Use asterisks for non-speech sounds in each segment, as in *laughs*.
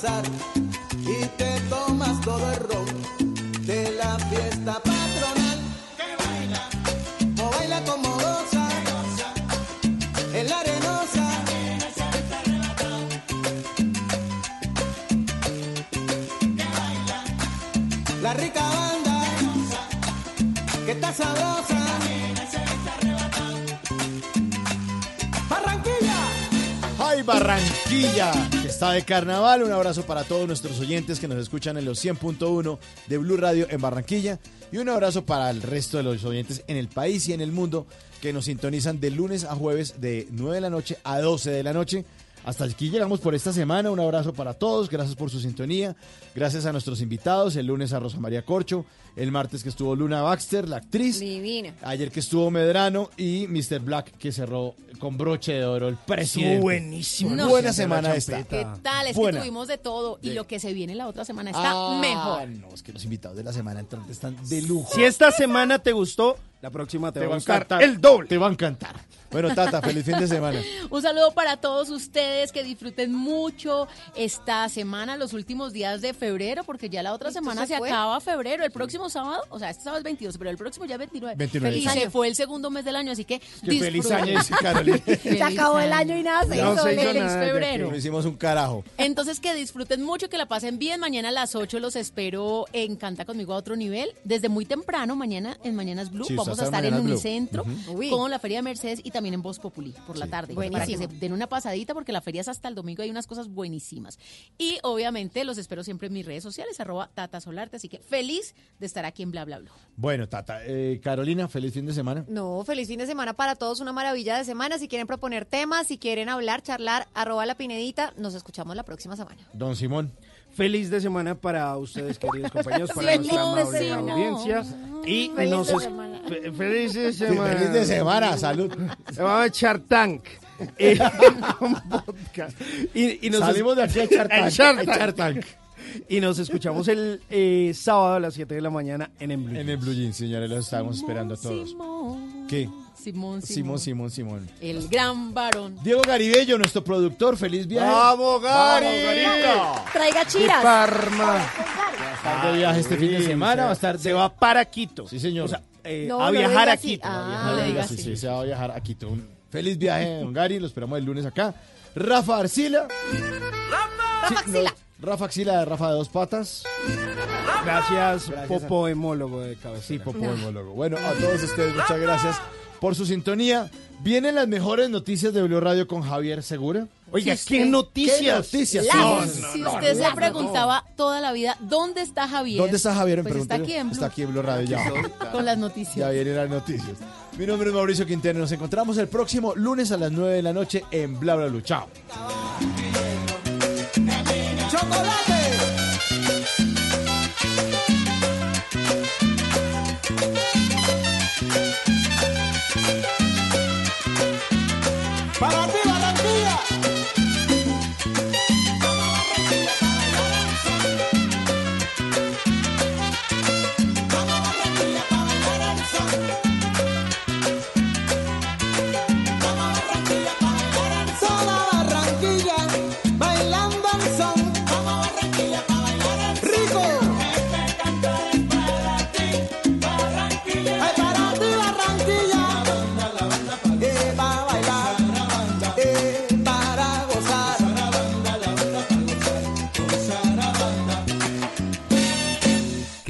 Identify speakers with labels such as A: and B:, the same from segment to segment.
A: Pasar. Y te tomas todo el ron de la fiesta patronal. Que baila, o baila como goza, en la arenosa. La rica banda que está sabrosa. Barranquilla.
B: ¡Ay, Barranquilla! Está de carnaval. Un abrazo para todos nuestros oyentes que nos escuchan en los 100.1 de Blue Radio en Barranquilla. Y un abrazo para el resto de los oyentes en el país y en el mundo que nos sintonizan de lunes a jueves de 9 de la noche a 12 de la noche. Hasta aquí llegamos por esta semana. Un abrazo para todos. Gracias por su sintonía. Gracias a nuestros invitados. El lunes a Rosa María Corcho. El martes que estuvo Luna Baxter, la actriz.
C: Divina.
B: Ayer que estuvo Medrano y Mr. Black que cerró con broche de oro el presidente.
D: Estuvo buenísimo.
C: No.
B: Buena semana esta.
C: ¿Qué tal? Es
B: Buena.
C: que tuvimos de todo y
B: De-
C: lo que se viene la otra semana está
B: Ah,
C: mejor.
B: No, es que los invitados de la semana entrante están de lujo.
D: Si esta semana te gustó, la próxima te,
B: te
D: va
B: va
D: a
B: encantar.
D: el doble.
B: Te va a encantar. Bueno, Tata, *laughs* feliz fin de semana.
C: Un saludo para todos ustedes, que disfruten mucho esta semana, los últimos días de febrero, porque ya la otra semana
E: se
C: acaba febrero. El próximo sábado, o sea, este sábado es 22, pero el próximo ya es 29.
B: 29.
C: Y se fue el segundo mes del año, así que
B: Que feliz año, Carolina. *laughs*
E: Se acabó el año y nada se
D: No
E: hizo.
D: se hizo
C: Feliz
D: nada
C: febrero.
B: No hicimos un carajo.
C: Entonces que disfruten mucho, que la pasen bien. Mañana a las 8 los espero en Canta conmigo a otro nivel. Desde muy temprano, mañana en Mañanas Blue,
B: Sí,
C: vamos a
B: usted está
C: estar
B: en Blue.
C: Unicentro con la Feria de Mercedes y también en Voz Populi por la tarde. Para que se
E: Buenísimo.
C: den una pasadita porque la feria es hasta el domingo, hay unas cosas buenísimas. Y obviamente los espero siempre en mis redes sociales, arroba Tata Solarte. Así que feliz de estar aquí en Bla Bla Bla.
B: Bueno, Tata. eh, Carolina, feliz fin de semana.
E: No, feliz fin de semana para todos, una maravilla de semana. Si quieren proponer temas, si quieren hablar, charlar, arroba la pinedita, nos escuchamos la próxima semana.
B: Don Simón.
D: Feliz de semana para ustedes, queridos compañeros, para
C: Feliz
D: nuestra amable audiencia. Y
E: Feliz
D: nos
E: de
D: es-
E: semana.
D: fe- feliz de
B: Sí,
D: semana.
B: feliz de semana. Salud.
D: Se va a echar tank. Eh, *laughs* *laughs* y, y nos
B: Salimos de aquí a echar *laughs* tank.
D: A echar
B: A echar
D: tank.
B: tank.
D: Y nos escuchamos el eh, sábado a las 7 de la mañana en En Blue.
B: En el Blue Jeans, señores, los estamos esperando a todos. ¿Qué?
C: Simón, Simón.
B: Simón, Simón, Simón.
C: El gran varón.
B: Diego Garibello, nuestro productor, feliz viaje.
D: ¡Vamos, Gary!
B: ¡Vamos!
E: Traiga
D: De
E: chiras.
D: Parma.
B: Va a estar de viaje este fin de semana.
D: se-
B: Va a estar
D: Se va para Quito.
B: Sí, señor.
D: O sea, eh,
E: No,
D: a
E: no
D: viajar
E: diga
D: a
E: así.
D: Quito. a
E: Ah.
C: No diga
B: sí,
C: así.
B: sí, se va a viajar a Quito. Un feliz viaje, don Gary. Lo esperamos el lunes acá. Rafa Arcila.
E: Rafa
B: Sí, no,
E: Axila.
B: Rafa Axila de Rafa de Dos Patas.
D: Gracias,
B: Gracias a-
D: Popo Hemólogo de cabecera.
B: Sí, Popo Hemólogo. Bueno, a todos ustedes, muchas gracias por su sintonía. Vienen las mejores noticias de Blue Radio con Javier Segura.
D: Oiga,
C: Si
D: ¿qué noticias?
B: ¿Qué noticias? No,
C: si usted se preguntaba toda la vida, ¿dónde está Javier?
B: ¿Dónde está Javier? Me
C: Pues está aquí en Blue,
B: Está aquí en Blue Radio ya.
C: con las
B: Ya
C: noticias.
B: vienen las noticias. Mi nombre es Mauricio Quintero. Nos encontramos el próximo lunes a las 9 de la noche en Bla Bla Blue. Chao.
A: Chocolate.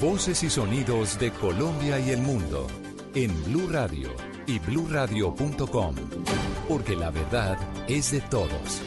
F: Voces y sonidos de Colombia y el mundo en Blue Radio y bluradio.com. Porque la verdad es de todos.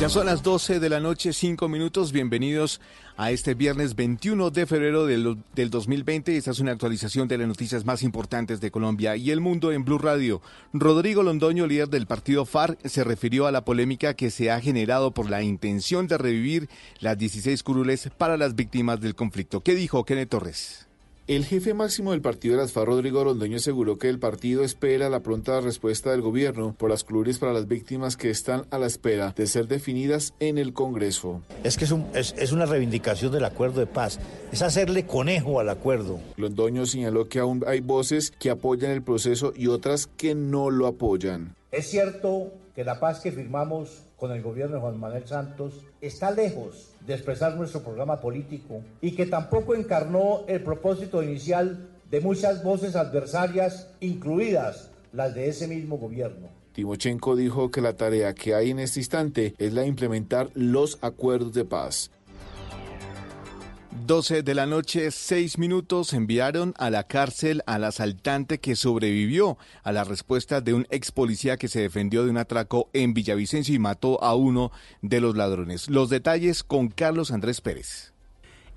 D: Ya son las 12 de la noche, 5 minutos. Bienvenidos a este viernes 21 de febrero del, del 2020. Esta es una actualización de las noticias más importantes de Colombia y el mundo en Blue Radio. Rodrigo Londoño, líder del partido FARC, se refirió a la polémica que se ha generado por la intención de revivir las 16 curules para las víctimas del conflicto. ¿Qué dijo Kenneth Torres?
G: El jefe máximo del partido de las FARC, Rodrigo Londoño, aseguró que el partido espera la pronta respuesta del gobierno por las curules para las víctimas que están a la espera de ser definidas en el Congreso.
H: Es que es, un, es, es una reivindicación del acuerdo de paz, es hacerle conejo al acuerdo.
G: Londoño señaló que aún hay voces que apoyan el proceso y otras que no lo apoyan.
H: Es cierto que la paz que firmamos con el gobierno de Juan Manuel Santos está lejos de expresar nuestro programa político y que tampoco encarnó el propósito inicial de muchas voces adversarias, incluidas las de ese mismo gobierno.
G: Timochenko dijo que la tarea que hay en este instante es la de implementar los acuerdos de paz.
D: 12 de la noche, 6 minutos, enviaron a la cárcel al asaltante que sobrevivió a la respuesta de un ex policía que se defendió de un atraco en Villavicencio y mató a uno de los ladrones. Los detalles con Carlos Andrés Pérez.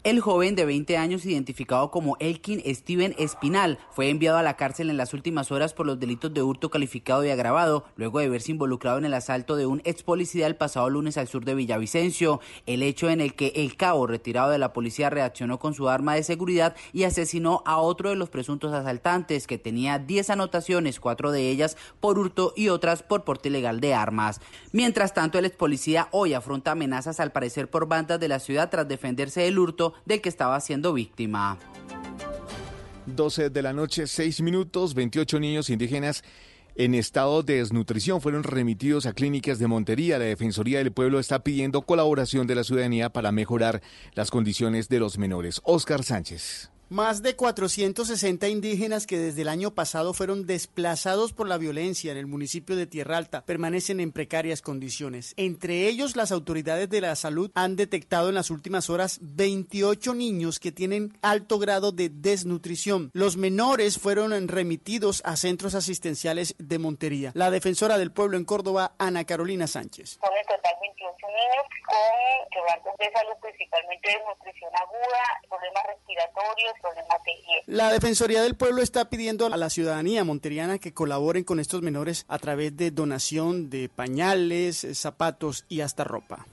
I: El joven de 20 años, identificado como Elkin Steven Espinal, fue enviado a la cárcel en las últimas horas por los delitos de hurto calificado y agravado, luego de verse involucrado en el asalto de un ex policía el pasado lunes al sur de Villavicencio, el hecho en el que el cabo retirado de la policía reaccionó con su arma de seguridad y asesinó a otro de los presuntos asaltantes, que tenía 10 anotaciones, cuatro de ellas por hurto y otras por porte ilegal de armas. Mientras tanto, el ex policía hoy afronta amenazas al parecer por bandas de la ciudad tras defenderse del hurto del que estaba siendo víctima.
D: 12 de la noche, 6 minutos, 28 niños indígenas en estado de desnutrición fueron remitidos a clínicas de Montería. La Defensoría del Pueblo está pidiendo colaboración de la ciudadanía para mejorar las condiciones de los menores. Oscar Sánchez.
J: Más de 460 indígenas que desde el año pasado fueron desplazados por la violencia en el municipio de Tierra Alta permanecen en precarias condiciones. Entre ellos, las autoridades de la salud han detectado en las últimas horas 28 niños que tienen alto grado de desnutrición. Los menores fueron remitidos a centros asistenciales de Montería. La defensora del pueblo en Córdoba, Ana Carolina Sánchez.
K: Son en total 28 de salud, principalmente de nutrición aguda, problemas respiratorios
J: la Defensoría del Pueblo está pidiendo a la ciudadanía monteriana que colaboren con estos menores a través de donación de pañales, zapatos y hasta ropa.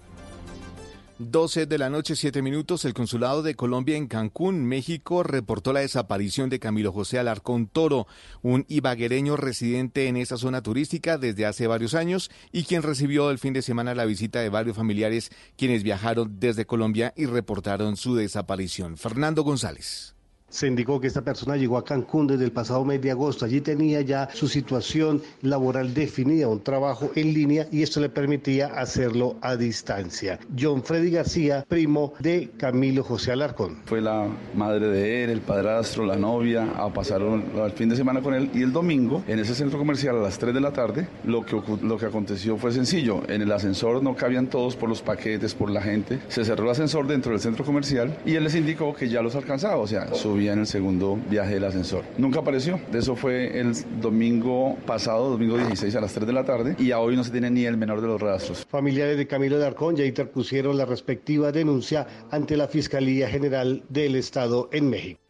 D: 12 de la noche, 7 minutos, el Consulado de Colombia en Cancún, México, reportó la desaparición de Camilo José Alarcón Toro, un ibaguereño residente en esa zona turística desde hace varios años y quien recibió el fin de semana la visita de varios familiares quienes viajaron desde Colombia y reportaron su desaparición. Fernando González.
L: Se indicó que esta persona llegó a Cancún desde el pasado mes de agosto. Allí tenía ya su situación laboral definida, un trabajo en línea y esto le permitía hacerlo a distancia. John Freddy García, primo de Camilo José Alarcón.
M: Fue la madre de él, el padrastro, la novia, a pasar el fin de semana con él y el domingo en ese centro comercial a las 3 de la tarde lo que, lo que aconteció fue sencillo. En el ascensor no cabían todos por los paquetes, por la gente. Se cerró el ascensor dentro del centro comercial y él les indicó que ya los alcanzaba, o sea, subía en el segundo viaje del ascensor. Nunca apareció. Eso fue el domingo pasado, domingo 16 a las 3 de la tarde, y a hoy no se tiene ni el menor de los rastros.
L: Familiares de Camilo de Arcón ya interpusieron la respectiva denuncia ante la Fiscalía General del Estado en México.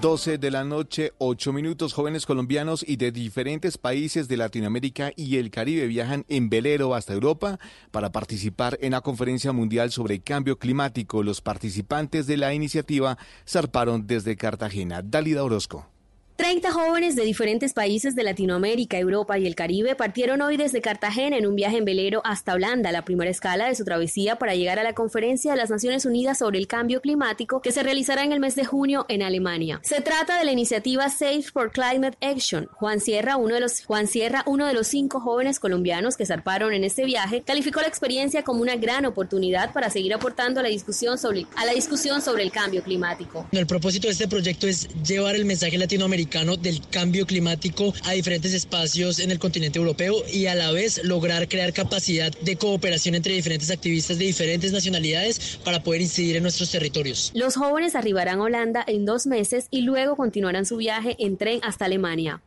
D: 12 de la noche, 8 minutos. Jóvenes colombianos y de diferentes países de Latinoamérica y el Caribe viajan en velero hasta Europa para participar en la conferencia mundial sobre cambio climático. Los participantes de la iniciativa zarparon desde Cartagena. Dálida Orozco.
N: 30 jóvenes de diferentes países de Latinoamérica, Europa y el Caribe partieron hoy desde Cartagena en un viaje en velero hasta Holanda, la primera escala de su travesía para llegar a la conferencia de las Naciones Unidas sobre el cambio climático que se realizará en el mes de junio en Alemania. Se trata de la iniciativa Safe for Climate Action. Juan Sierra, uno de los Juan Sierra, uno de los cinco jóvenes colombianos que zarparon en este viaje, calificó la experiencia como una gran oportunidad para seguir aportando a la discusión sobre a la discusión sobre el cambio climático.
O: El propósito de este proyecto es llevar el mensaje latinoamericano del cambio climático a diferentes espacios en el continente europeo y a la vez lograr crear capacidad de cooperación entre diferentes activistas de diferentes nacionalidades para poder incidir en nuestros territorios.
N: Los jóvenes arribarán a Holanda en dos meses y luego continuarán su viaje en tren hasta Alemania.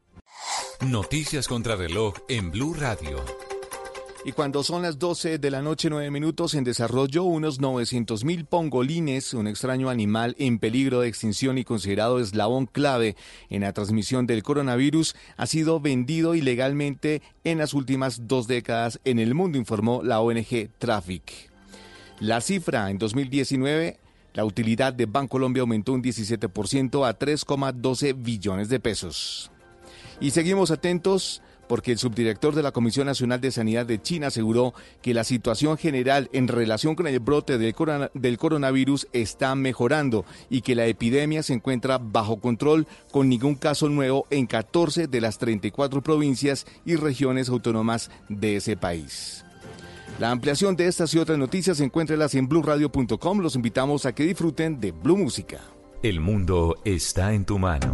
F: Noticias contra reloj en Blue Radio.
D: Y cuando son las 12 de la noche, 9 minutos, en desarrollo unos 900 mil pongolines, un extraño animal en peligro de extinción y considerado eslabón clave en la transmisión del coronavirus, ha sido vendido ilegalmente en las últimas dos décadas en el mundo, informó la ONG Traffic. La cifra en 2019 la utilidad de Bancolombia aumentó un 17% a 3,12 billones de pesos. Y seguimos atentos porque el subdirector de la Comisión Nacional de Sanidad de China aseguró que la situación general en relación con el brote del, coronavirus está mejorando y que la epidemia se encuentra bajo control con ningún caso nuevo en 14 de las 34 provincias y regiones autónomas de ese país. La ampliación de estas y otras noticias encuéntrelas en blueradio.com. Los invitamos a que disfruten de Blue Música.
F: El mundo está en tu mano.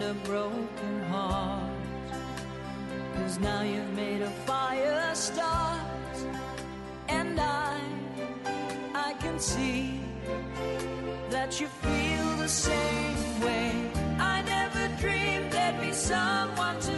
P: and a broken heart. Cause now you've made a fire start, and I, I can see that you feel the same way. I never dreamed there'd be someone to.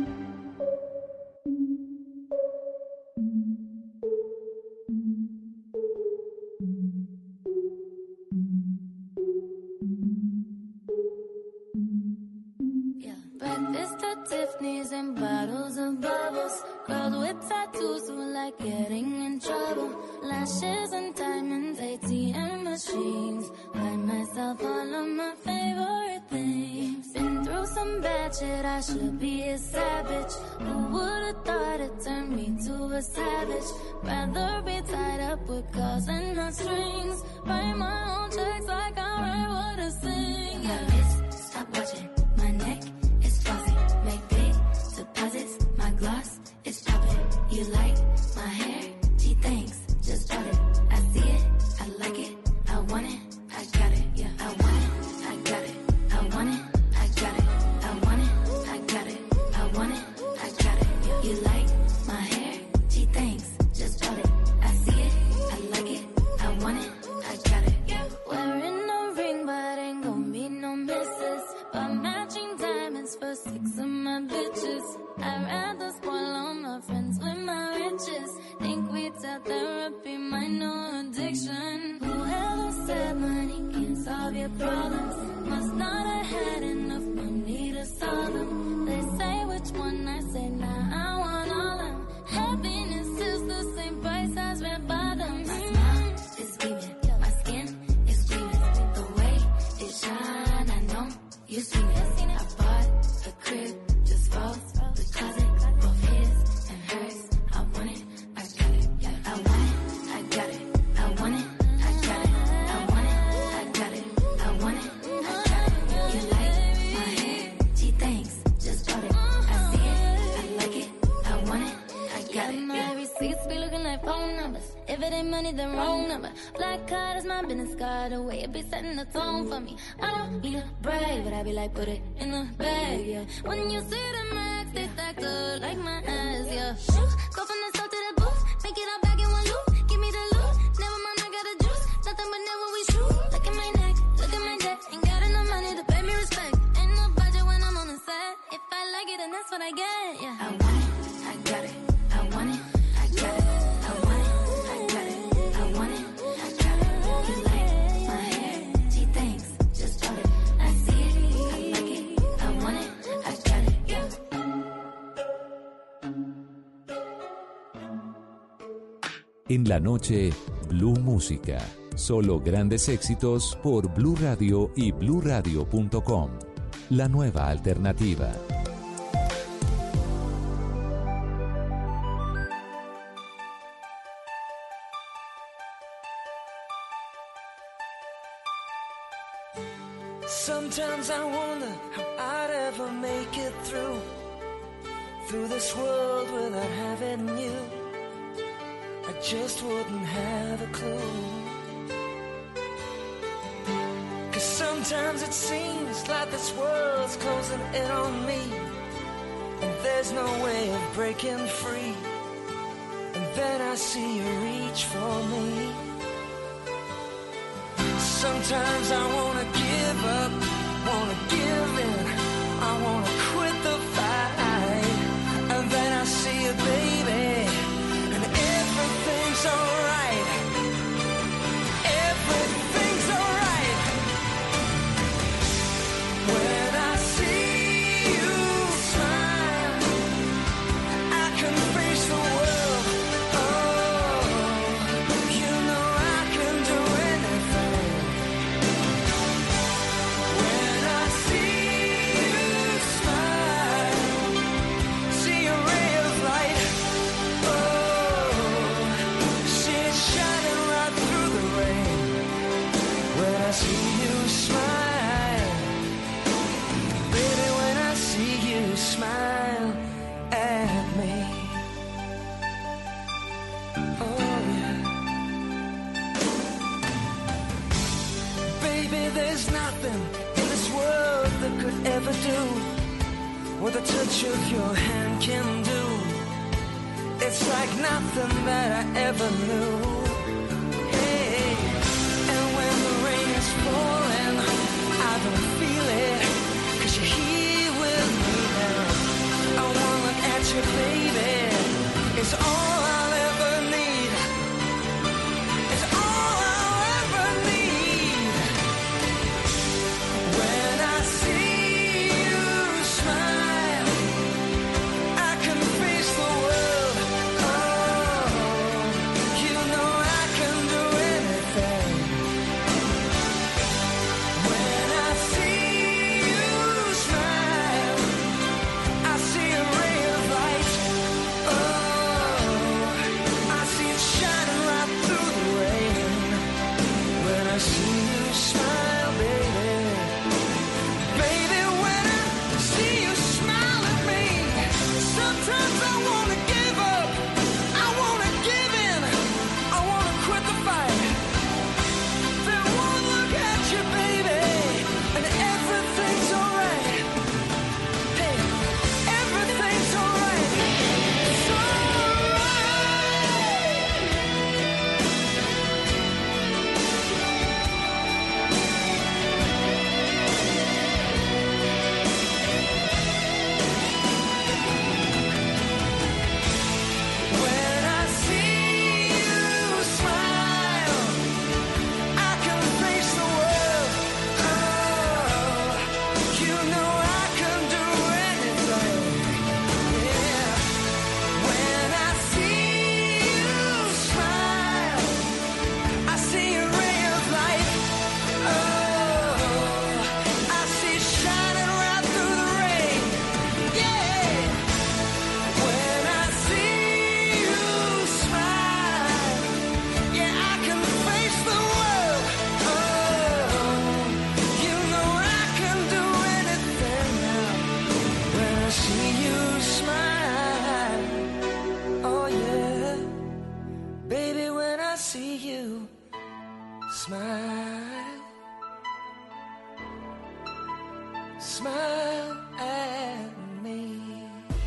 Q: Nazareth. therapy, my no addiction. Whoever said money can solve your problems. me. I don't need a break, but I be like, put it in the bag, yeah. When you see the max, they factor like my ass, yeah.
F: En la noche, Blue Música. Solo grandes éxitos por Blue Radio y bluradio.com. La nueva alternativa.
R: Sometimes I wonder how I'd ever make it through through this world without having you. just wouldn't have a clue. Cause sometimes it seems like this world's closing in on me. And there's no way of breaking free. And then I see you reach for me. Sometimes I wanna give up. shook your hand can do. It's like nothing that I ever knew. Hey, and when the rain is falling, I don't feel it. Cause you're here with me now. I wanna look at you, baby. It's all I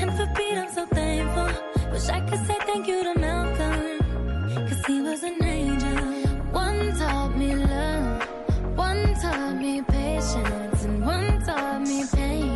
Q: And for Pete, I'm so thankful. Wish I could say thank you to Malcolm, cause he was an angel. One taught me love, one taught me patience, and one taught me pain.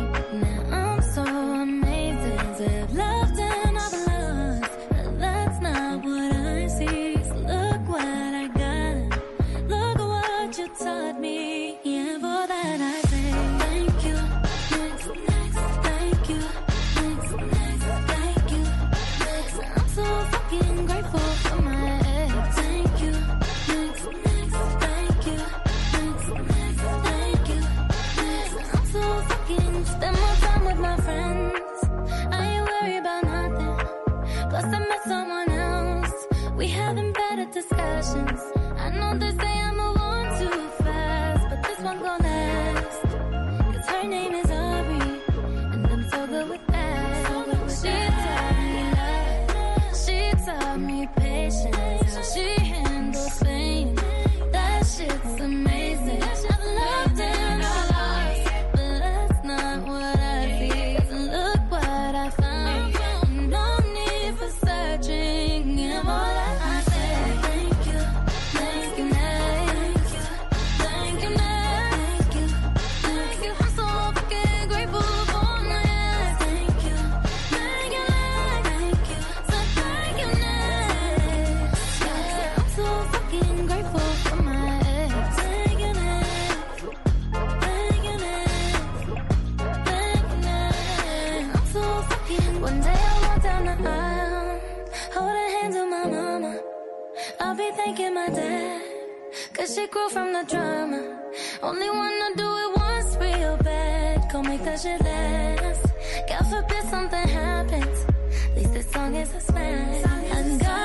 Q: Thanking my dad, cause she grew from the drama. Only wanna do it once real bad, go make that shit last. God forbid something happens, at least this song is a smash. I got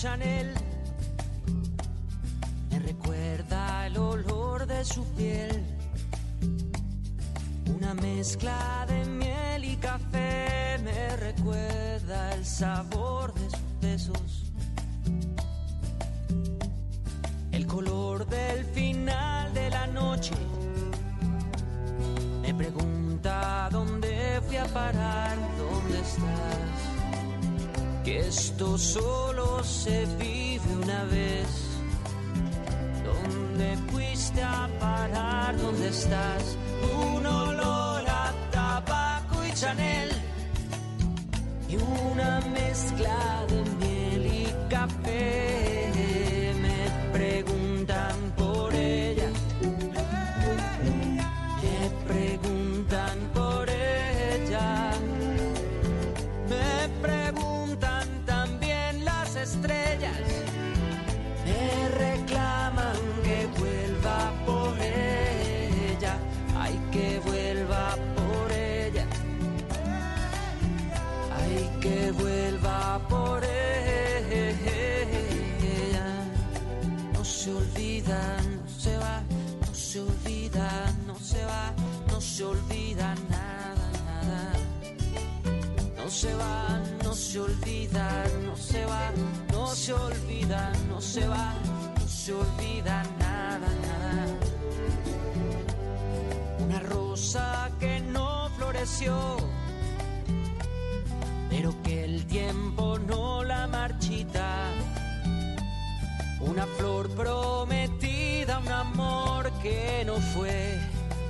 P: Chanel me recuerda el olor de su piel. Una mezcla de miel y café me recuerda el sabor de sus besos. El color del final de la noche me pregunta dónde fui a parar, dónde estás que esto solo se vive una vez. ¿Dónde fuiste a parar? ¿Dónde estás? Un olor a tabaco y Chanel y una mezcla de se va, no se olvida, no se va, no se olvida, no se va, no se olvida nada, nada. Una rosa que no floreció, pero que el tiempo no la marchita. Una flor prometida, un amor que no fue,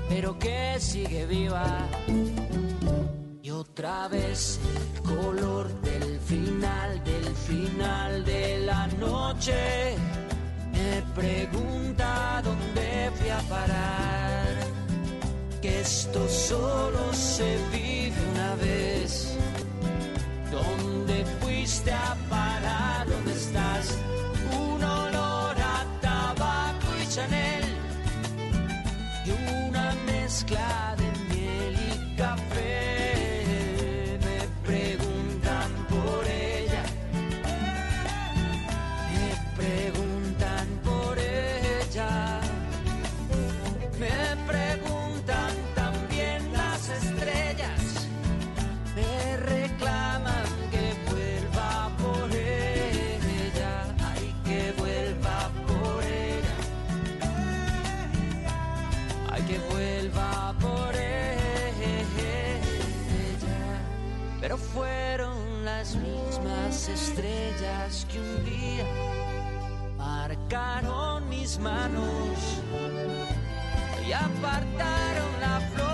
P: pero que sigue viva otra el color del final, del final de la noche. Me pregunta dónde fui a parar, que esto solo se vive una vez. ¿Dónde fuiste a parar? ¿Dónde estás? Un olor a tabaco y Chanel y una mezcla de estrellas que un día marcaron mis manos y apartaron la flor.